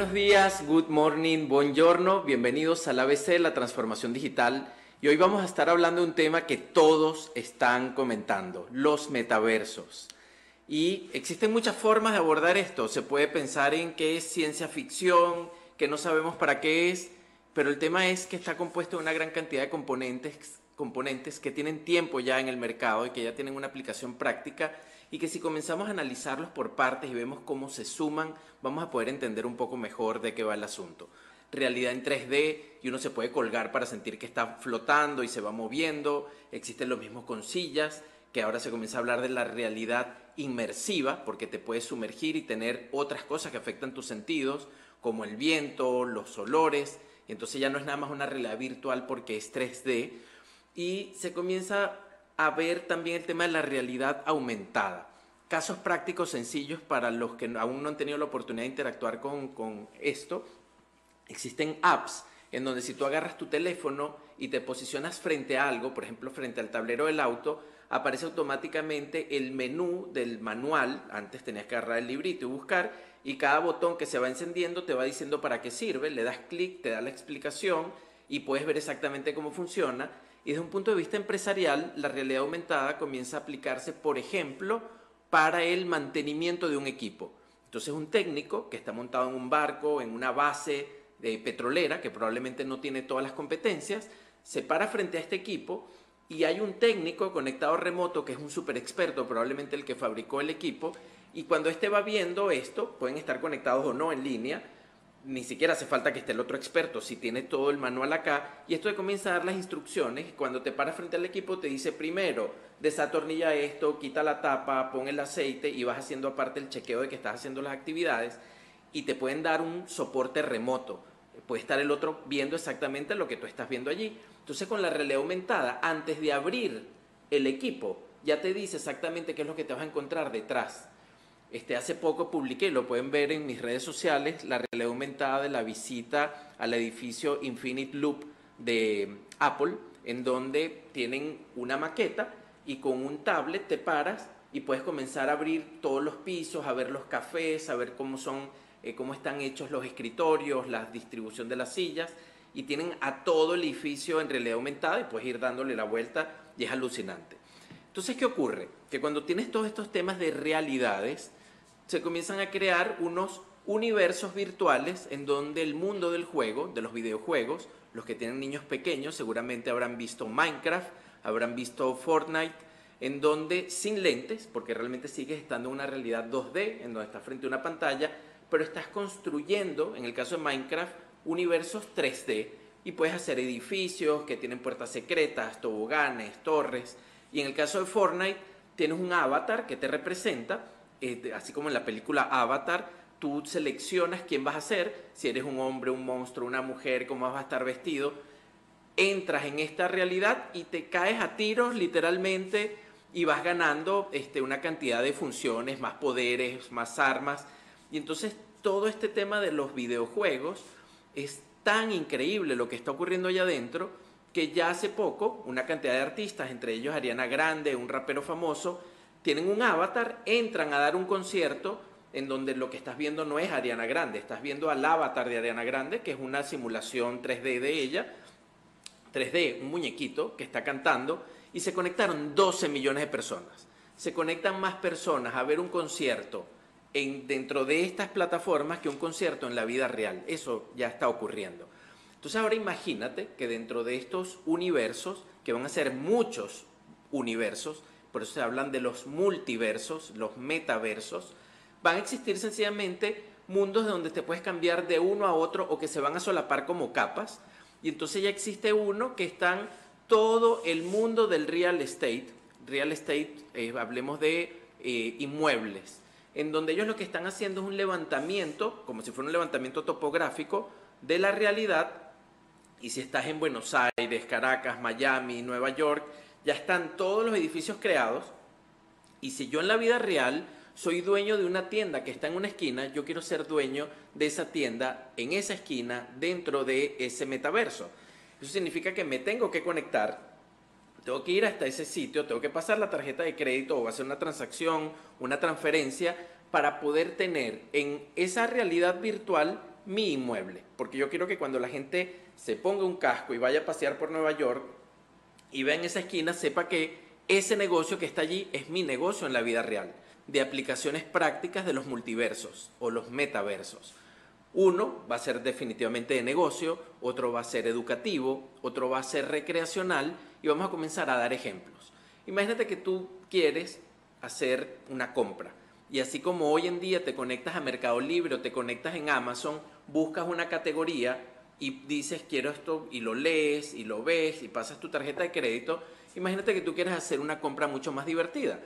Buenos días, good morning, buongiorno, bienvenidos al ABC, la transformación digital. Y hoy vamos a estar hablando de un tema que todos están comentando, los metaversos. Y existen muchas formas de abordar esto. Se puede pensar en que es ciencia ficción, que no sabemos para qué es, pero el tema es que está compuesto de una gran cantidad de componentes, componentes que tienen tiempo ya en el mercado y que ya tienen una aplicación práctica y que si comenzamos a analizarlos por partes y vemos cómo se suman, vamos a poder entender un poco mejor de qué va el asunto. Realidad en 3D y uno se puede colgar para sentir que está flotando y se va moviendo. Existen los mismos con sillas, que ahora se comienza a hablar de la realidad inmersiva, porque te puedes sumergir y tener otras cosas que afectan tus sentidos, como el viento, los olores. Entonces ya no es nada más una realidad virtual porque es 3D. Y se comienza a ver también el tema de la realidad aumentada. Casos prácticos sencillos para los que aún no han tenido la oportunidad de interactuar con, con esto. Existen apps en donde si tú agarras tu teléfono y te posicionas frente a algo, por ejemplo frente al tablero del auto, aparece automáticamente el menú del manual. Antes tenías que agarrar el librito y buscar, y cada botón que se va encendiendo te va diciendo para qué sirve, le das clic, te da la explicación y puedes ver exactamente cómo funciona y desde un punto de vista empresarial, la realidad aumentada comienza a aplicarse, por ejemplo, para el mantenimiento de un equipo. Entonces un técnico que está montado en un barco, en una base de petrolera, que probablemente no tiene todas las competencias, se para frente a este equipo y hay un técnico conectado remoto que es un super experto, probablemente el que fabricó el equipo, y cuando éste va viendo esto, pueden estar conectados o no en línea, ni siquiera hace falta que esté el otro experto, si tiene todo el manual acá, y esto te comienza a dar las instrucciones, cuando te paras frente al equipo te dice primero, desatornilla esto, quita la tapa, pon el aceite, y vas haciendo aparte el chequeo de que estás haciendo las actividades, y te pueden dar un soporte remoto. Puede estar el otro viendo exactamente lo que tú estás viendo allí. Entonces con la realidad aumentada, antes de abrir el equipo, ya te dice exactamente qué es lo que te vas a encontrar detrás. Este, hace poco publiqué, lo pueden ver en mis redes sociales, la realidad aumentada de la visita al edificio Infinite Loop de Apple, en donde tienen una maqueta y con un tablet te paras y puedes comenzar a abrir todos los pisos, a ver los cafés, a ver cómo son, eh, cómo están hechos los escritorios, la distribución de las sillas y tienen a todo el edificio en realidad aumentada y puedes ir dándole la vuelta y es alucinante. Entonces, ¿qué ocurre? Que cuando tienes todos estos temas de realidades, se comienzan a crear unos universos virtuales en donde el mundo del juego, de los videojuegos, los que tienen niños pequeños seguramente habrán visto Minecraft, habrán visto Fortnite, en donde sin lentes, porque realmente sigues estando en una realidad 2D, en donde estás frente a una pantalla, pero estás construyendo, en el caso de Minecraft, universos 3D y puedes hacer edificios que tienen puertas secretas, toboganes, torres, y en el caso de Fortnite tienes un avatar que te representa eh, así como en la película Avatar, tú seleccionas quién vas a ser, si eres un hombre, un monstruo, una mujer, cómo vas a estar vestido, entras en esta realidad y te caes a tiros literalmente y vas ganando este, una cantidad de funciones, más poderes, más armas. Y entonces todo este tema de los videojuegos es tan increíble lo que está ocurriendo allá adentro que ya hace poco una cantidad de artistas, entre ellos Ariana Grande, un rapero famoso, tienen un avatar, entran a dar un concierto en donde lo que estás viendo no es Ariana Grande, estás viendo al avatar de Ariana Grande, que es una simulación 3D de ella, 3D, un muñequito que está cantando, y se conectaron 12 millones de personas. Se conectan más personas a ver un concierto en, dentro de estas plataformas que un concierto en la vida real. Eso ya está ocurriendo. Entonces ahora imagínate que dentro de estos universos, que van a ser muchos universos, por eso se hablan de los multiversos, los metaversos, van a existir sencillamente mundos donde te puedes cambiar de uno a otro o que se van a solapar como capas. Y entonces ya existe uno que están todo el mundo del real estate, real estate, eh, hablemos de eh, inmuebles, en donde ellos lo que están haciendo es un levantamiento, como si fuera un levantamiento topográfico de la realidad. Y si estás en Buenos Aires, Caracas, Miami, Nueva York, ya están todos los edificios creados y si yo en la vida real soy dueño de una tienda que está en una esquina, yo quiero ser dueño de esa tienda en esa esquina dentro de ese metaverso. Eso significa que me tengo que conectar, tengo que ir hasta ese sitio, tengo que pasar la tarjeta de crédito o hacer una transacción, una transferencia para poder tener en esa realidad virtual mi inmueble. Porque yo quiero que cuando la gente se ponga un casco y vaya a pasear por Nueva York y vea en esa esquina, sepa que ese negocio que está allí es mi negocio en la vida real, de aplicaciones prácticas de los multiversos o los metaversos. Uno va a ser definitivamente de negocio, otro va a ser educativo, otro va a ser recreacional y vamos a comenzar a dar ejemplos. Imagínate que tú quieres hacer una compra y así como hoy en día te conectas a Mercado Libre o te conectas en Amazon, buscas una categoría y dices quiero esto y lo lees y lo ves y pasas tu tarjeta de crédito, imagínate que tú quieres hacer una compra mucho más divertida.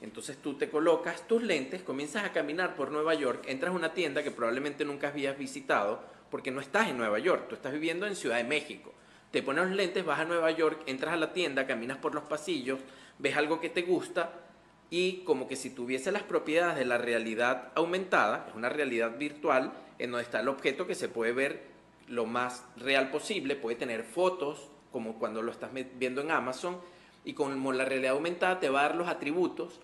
Entonces tú te colocas tus lentes, comienzas a caminar por Nueva York, entras a una tienda que probablemente nunca habías visitado porque no estás en Nueva York, tú estás viviendo en Ciudad de México. Te pones los lentes, vas a Nueva York, entras a la tienda, caminas por los pasillos, ves algo que te gusta y como que si tuviese las propiedades de la realidad aumentada, es una realidad virtual en donde está el objeto que se puede ver lo más real posible, puede tener fotos como cuando lo estás viendo en Amazon y como la realidad aumentada te va a dar los atributos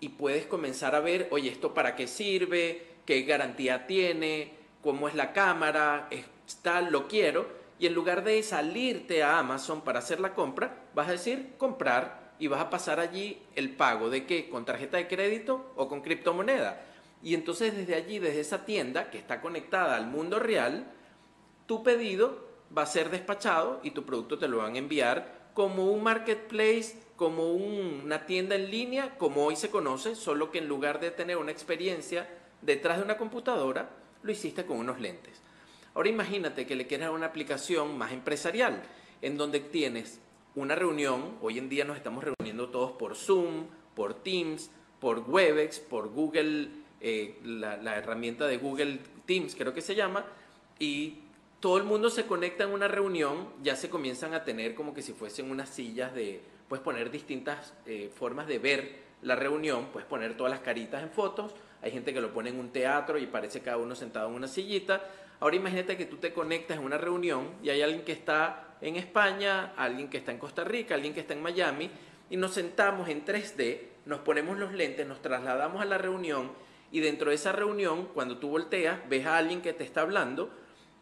y puedes comenzar a ver, oye, esto para qué sirve, qué garantía tiene, cómo es la cámara, está, lo quiero. Y en lugar de salirte a Amazon para hacer la compra, vas a decir comprar y vas a pasar allí el pago. De qué, con tarjeta de crédito o con criptomoneda. Y entonces desde allí, desde esa tienda que está conectada al mundo real, tu pedido va a ser despachado y tu producto te lo van a enviar como un marketplace como una tienda en línea, como hoy se conoce, solo que en lugar de tener una experiencia detrás de una computadora, lo hiciste con unos lentes. Ahora imagínate que le quieres dar una aplicación más empresarial, en donde tienes una reunión, hoy en día nos estamos reuniendo todos por Zoom, por Teams, por Webex, por Google, eh, la, la herramienta de Google Teams creo que se llama, y todo el mundo se conecta en una reunión, ya se comienzan a tener como que si fuesen unas sillas de, puedes poner distintas eh, formas de ver la reunión, puedes poner todas las caritas en fotos, hay gente que lo pone en un teatro y parece cada uno sentado en una sillita. Ahora imagínate que tú te conectas en una reunión y hay alguien que está en España, alguien que está en Costa Rica, alguien que está en Miami y nos sentamos en 3D, nos ponemos los lentes, nos trasladamos a la reunión y dentro de esa reunión, cuando tú volteas, ves a alguien que te está hablando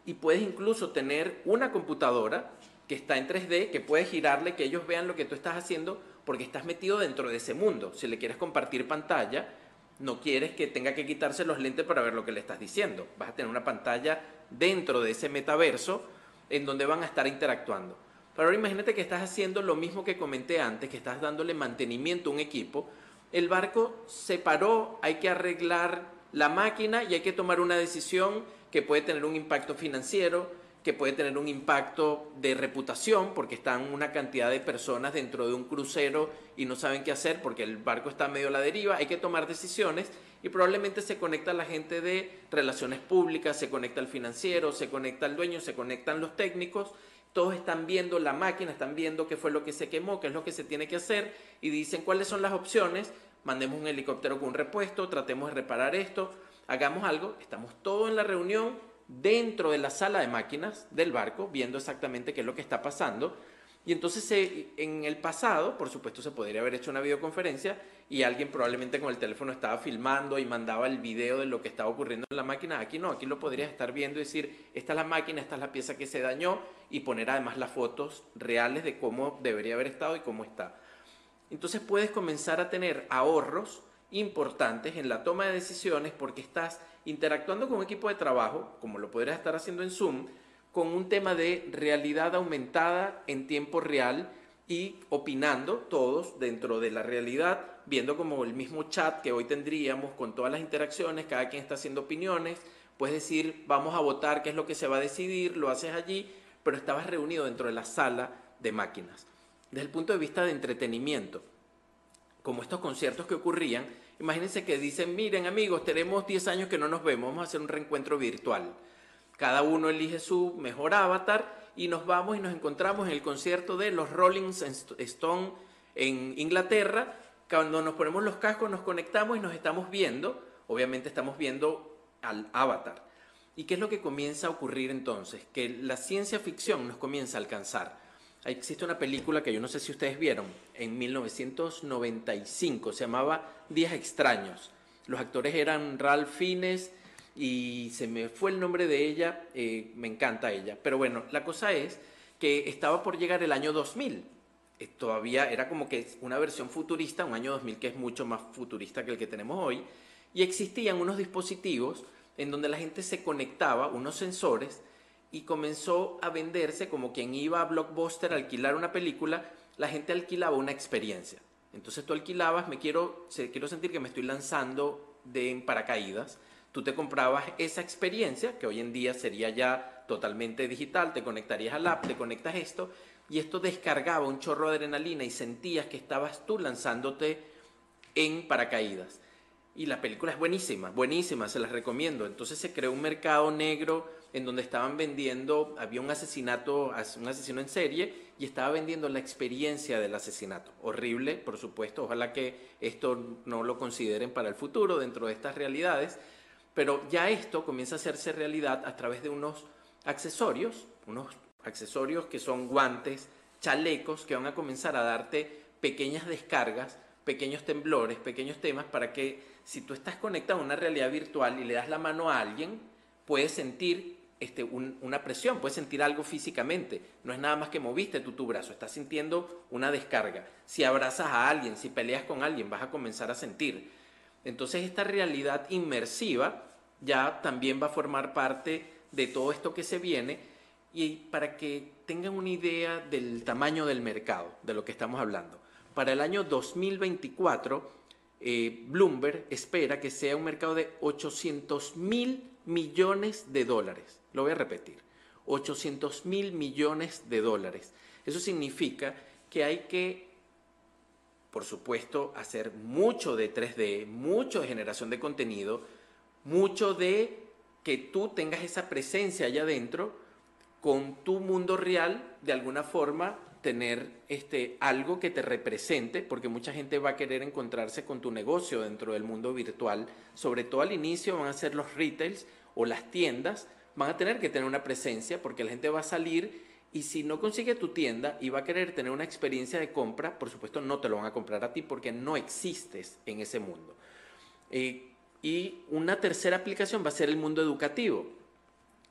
y puedes incluso tener una computadora que está en 3D, que puedes girarle, que ellos vean lo que tú estás haciendo, porque estás metido dentro de ese mundo. Si le quieres compartir pantalla, no quieres que tenga que quitarse los lentes para ver lo que le estás diciendo. Vas a tener una pantalla dentro de ese metaverso en donde van a estar interactuando. Pero ahora imagínate que estás haciendo lo mismo que comenté antes, que estás dándole mantenimiento a un equipo. El barco se paró, hay que arreglar la máquina y hay que tomar una decisión que puede tener un impacto financiero, que puede tener un impacto de reputación porque están una cantidad de personas dentro de un crucero y no saben qué hacer porque el barco está medio a la deriva, hay que tomar decisiones y probablemente se conecta la gente de relaciones públicas, se conecta el financiero, se conecta el dueño, se conectan los técnicos, todos están viendo la máquina, están viendo qué fue lo que se quemó, qué es lo que se tiene que hacer y dicen cuáles son las opciones, mandemos un helicóptero con un repuesto, tratemos de reparar esto, hagamos algo, estamos todos en la reunión dentro de la sala de máquinas del barco, viendo exactamente qué es lo que está pasando. Y entonces en el pasado, por supuesto, se podría haber hecho una videoconferencia y alguien probablemente con el teléfono estaba filmando y mandaba el video de lo que estaba ocurriendo en la máquina. Aquí no, aquí lo podrías estar viendo y decir, esta es la máquina, esta es la pieza que se dañó y poner además las fotos reales de cómo debería haber estado y cómo está. Entonces puedes comenzar a tener ahorros importantes en la toma de decisiones porque estás interactuando con un equipo de trabajo, como lo podrías estar haciendo en Zoom, con un tema de realidad aumentada en tiempo real y opinando todos dentro de la realidad, viendo como el mismo chat que hoy tendríamos con todas las interacciones, cada quien está haciendo opiniones, puedes decir, vamos a votar qué es lo que se va a decidir, lo haces allí, pero estabas reunido dentro de la sala de máquinas. Desde el punto de vista de entretenimiento, como estos conciertos que ocurrían, imagínense que dicen, miren amigos, tenemos 10 años que no nos vemos, vamos a hacer un reencuentro virtual. Cada uno elige su mejor avatar y nos vamos y nos encontramos en el concierto de los Rolling Stones en Inglaterra. Cuando nos ponemos los cascos, nos conectamos y nos estamos viendo. Obviamente estamos viendo al avatar. ¿Y qué es lo que comienza a ocurrir entonces? Que la ciencia ficción nos comienza a alcanzar existe una película que yo no sé si ustedes vieron, en 1995, se llamaba Días Extraños. Los actores eran Ralph Fiennes y se me fue el nombre de ella, eh, me encanta ella. Pero bueno, la cosa es que estaba por llegar el año 2000. Eh, todavía era como que una versión futurista, un año 2000 que es mucho más futurista que el que tenemos hoy, y existían unos dispositivos en donde la gente se conectaba, unos sensores, y comenzó a venderse como quien iba a Blockbuster a alquilar una película, la gente alquilaba una experiencia. Entonces tú alquilabas, me quiero, quiero sentir que me estoy lanzando de paracaídas. Tú te comprabas esa experiencia, que hoy en día sería ya totalmente digital, te conectarías al app, te conectas esto, y esto descargaba un chorro de adrenalina y sentías que estabas tú lanzándote en paracaídas. Y la película es buenísima, buenísima, se las recomiendo. Entonces se creó un mercado negro en donde estaban vendiendo, había un asesinato, un asesino en serie y estaba vendiendo la experiencia del asesinato. Horrible, por supuesto, ojalá que esto no lo consideren para el futuro dentro de estas realidades, pero ya esto comienza a hacerse realidad a través de unos accesorios, unos accesorios que son guantes, chalecos que van a comenzar a darte pequeñas descargas, pequeños temblores, pequeños temas para que si tú estás conectado a una realidad virtual y le das la mano a alguien, puedes sentir este, una presión, puedes sentir algo físicamente. No es nada más que moviste tú tu brazo, estás sintiendo una descarga. Si abrazas a alguien, si peleas con alguien, vas a comenzar a sentir. Entonces esta realidad inmersiva ya también va a formar parte de todo esto que se viene y para que tengan una idea del tamaño del mercado, de lo que estamos hablando. Para el año 2024, eh, Bloomberg espera que sea un mercado de 800 mil millones de dólares. Lo voy a repetir. 800 mil millones de dólares. Eso significa que hay que, por supuesto, hacer mucho de 3D, mucho de generación de contenido, mucho de que tú tengas esa presencia allá adentro con tu mundo real, de alguna forma, tener este, algo que te represente, porque mucha gente va a querer encontrarse con tu negocio dentro del mundo virtual. Sobre todo al inicio van a ser los retails o las tiendas, van a tener que tener una presencia porque la gente va a salir y si no consigue tu tienda y va a querer tener una experiencia de compra, por supuesto no te lo van a comprar a ti porque no existes en ese mundo. Eh, y una tercera aplicación va a ser el mundo educativo.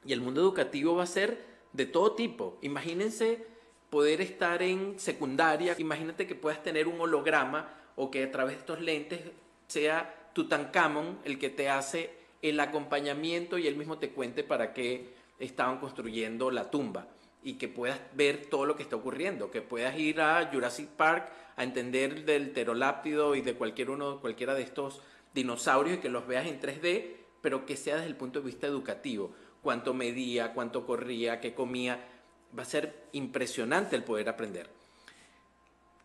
Y el mundo educativo va a ser de todo tipo. Imagínense poder estar en secundaria, imagínate que puedas tener un holograma o que a través de estos lentes sea Tutankamón el que te hace el acompañamiento y él mismo te cuente para qué estaban construyendo la tumba y que puedas ver todo lo que está ocurriendo, que puedas ir a Jurassic Park a entender del pteroláptido y de cualquier uno, cualquiera de estos dinosaurios y que los veas en 3D, pero que sea desde el punto de vista educativo, cuánto medía, cuánto corría, qué comía, va a ser impresionante el poder aprender.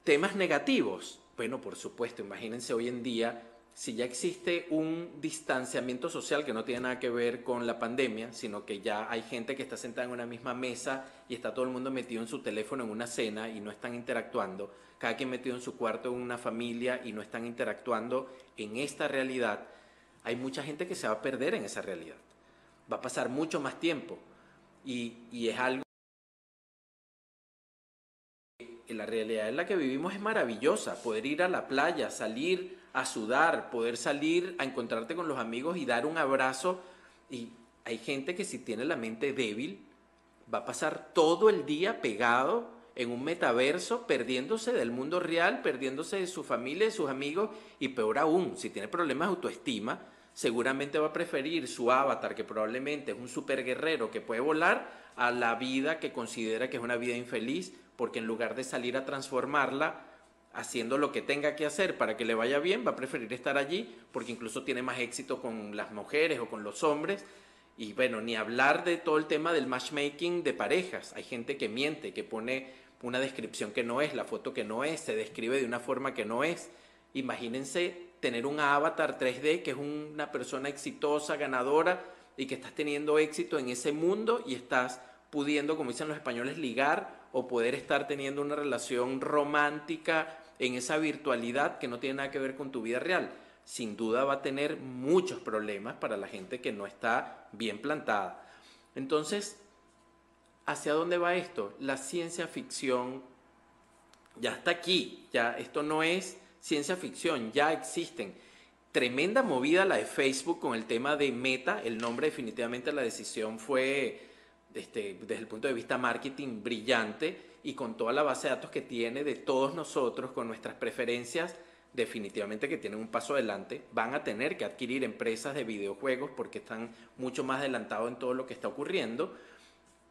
Temas negativos, bueno, por supuesto, imagínense hoy en día si ya existe un distanciamiento social que no tiene nada que ver con la pandemia, sino que ya hay gente que está sentada en una misma mesa y está todo el mundo metido en su teléfono en una cena y no están interactuando, cada quien metido en su cuarto en una familia y no están interactuando en esta realidad, hay mucha gente que se va a perder en esa realidad. Va a pasar mucho más tiempo. Y, y es algo la realidad en la que vivimos es maravillosa, poder ir a la playa, salir a sudar, poder salir a encontrarte con los amigos y dar un abrazo. Y hay gente que si tiene la mente débil, va a pasar todo el día pegado en un metaverso, perdiéndose del mundo real, perdiéndose de su familia, de sus amigos, y peor aún, si tiene problemas de autoestima, seguramente va a preferir su avatar, que probablemente es un super guerrero que puede volar, a la vida que considera que es una vida infeliz, porque en lugar de salir a transformarla, haciendo lo que tenga que hacer para que le vaya bien, va a preferir estar allí, porque incluso tiene más éxito con las mujeres o con los hombres. Y bueno, ni hablar de todo el tema del matchmaking de parejas. Hay gente que miente, que pone una descripción que no es, la foto que no es, se describe de una forma que no es. Imagínense tener un avatar 3D que es una persona exitosa, ganadora y que estás teniendo éxito en ese mundo y estás pudiendo, como dicen los españoles, ligar o poder estar teniendo una relación romántica en esa virtualidad que no tiene nada que ver con tu vida real. Sin duda va a tener muchos problemas para la gente que no está bien plantada. Entonces, ¿hacia dónde va esto? La ciencia ficción ya está aquí, ya esto no es ciencia ficción, ya existen. tremenda movida la de Facebook con el tema de Meta. El nombre definitivamente la decisión fue este, desde el punto de vista marketing brillante y con toda la base de datos que tiene de todos nosotros, con nuestras preferencias, definitivamente que tienen un paso adelante. Van a tener que adquirir empresas de videojuegos porque están mucho más adelantados en todo lo que está ocurriendo.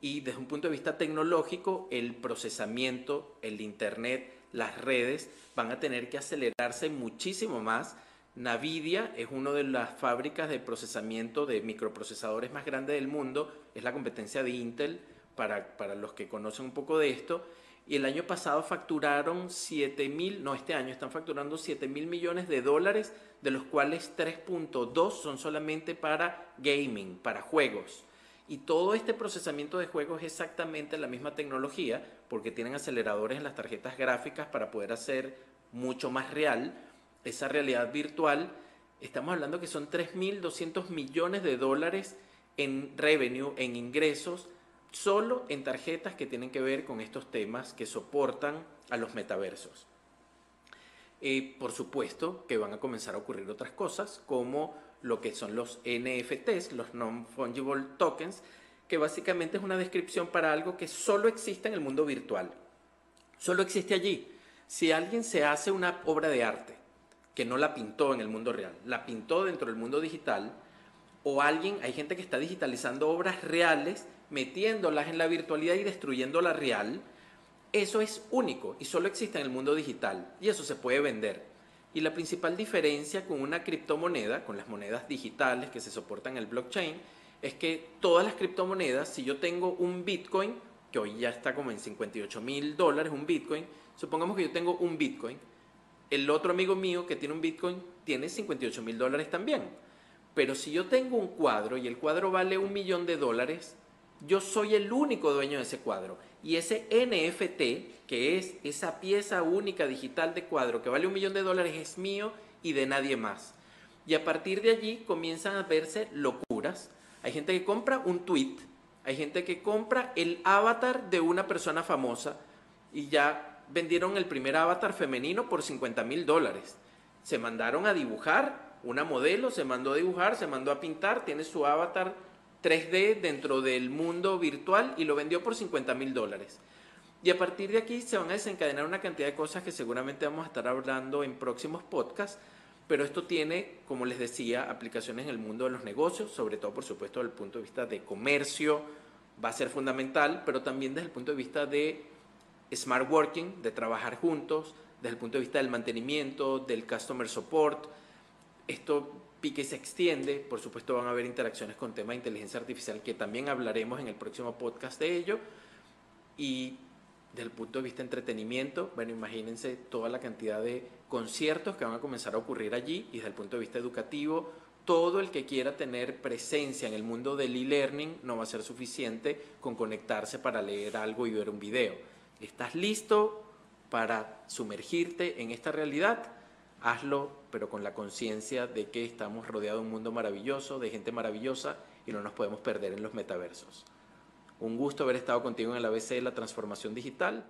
Y desde un punto de vista tecnológico, el procesamiento, el Internet, las redes van a tener que acelerarse muchísimo más Nvidia es una de las fábricas de procesamiento de microprocesadores más grandes del mundo, es la competencia de Intel para, para los que conocen un poco de esto. Y el año pasado facturaron 7 mil, no, este año están facturando 7 mil millones de dólares, de los cuales 3.2 son solamente para gaming, para juegos. Y todo este procesamiento de juegos es exactamente la misma tecnología, porque tienen aceleradores en las tarjetas gráficas para poder hacer mucho más real esa realidad virtual, estamos hablando que son 3.200 millones de dólares en revenue, en ingresos, solo en tarjetas que tienen que ver con estos temas que soportan a los metaversos. Eh, por supuesto que van a comenzar a ocurrir otras cosas, como lo que son los NFTs, los Non-Fungible Tokens, que básicamente es una descripción para algo que solo existe en el mundo virtual. Solo existe allí. Si alguien se hace una obra de arte que no la pintó en el mundo real, la pintó dentro del mundo digital, o alguien, hay gente que está digitalizando obras reales, metiéndolas en la virtualidad y destruyendo la real, eso es único y solo existe en el mundo digital y eso se puede vender. Y la principal diferencia con una criptomoneda, con las monedas digitales que se soportan en el blockchain, es que todas las criptomonedas, si yo tengo un Bitcoin, que hoy ya está como en 58 mil dólares un Bitcoin, supongamos que yo tengo un Bitcoin, el otro amigo mío que tiene un Bitcoin tiene 58 mil dólares también. Pero si yo tengo un cuadro y el cuadro vale un millón de dólares, yo soy el único dueño de ese cuadro. Y ese NFT, que es esa pieza única digital de cuadro que vale un millón de dólares, es mío y de nadie más. Y a partir de allí comienzan a verse locuras. Hay gente que compra un tweet, hay gente que compra el avatar de una persona famosa y ya vendieron el primer avatar femenino por 50 mil dólares. Se mandaron a dibujar, una modelo se mandó a dibujar, se mandó a pintar, tiene su avatar 3D dentro del mundo virtual y lo vendió por 50 mil dólares. Y a partir de aquí se van a desencadenar una cantidad de cosas que seguramente vamos a estar hablando en próximos podcasts, pero esto tiene, como les decía, aplicaciones en el mundo de los negocios, sobre todo por supuesto desde el punto de vista de comercio, va a ser fundamental, pero también desde el punto de vista de smart working, de trabajar juntos, desde el punto de vista del mantenimiento, del customer support. Esto pique y se extiende, por supuesto van a haber interacciones con temas de inteligencia artificial que también hablaremos en el próximo podcast de ello. Y desde el punto de vista de entretenimiento, bueno, imagínense toda la cantidad de conciertos que van a comenzar a ocurrir allí y desde el punto de vista educativo, todo el que quiera tener presencia en el mundo del e-learning no va a ser suficiente con conectarse para leer algo y ver un video ¿Estás listo para sumergirte en esta realidad? Hazlo, pero con la conciencia de que estamos rodeados de un mundo maravilloso, de gente maravillosa y no nos podemos perder en los metaversos. Un gusto haber estado contigo en el ABC de la transformación digital.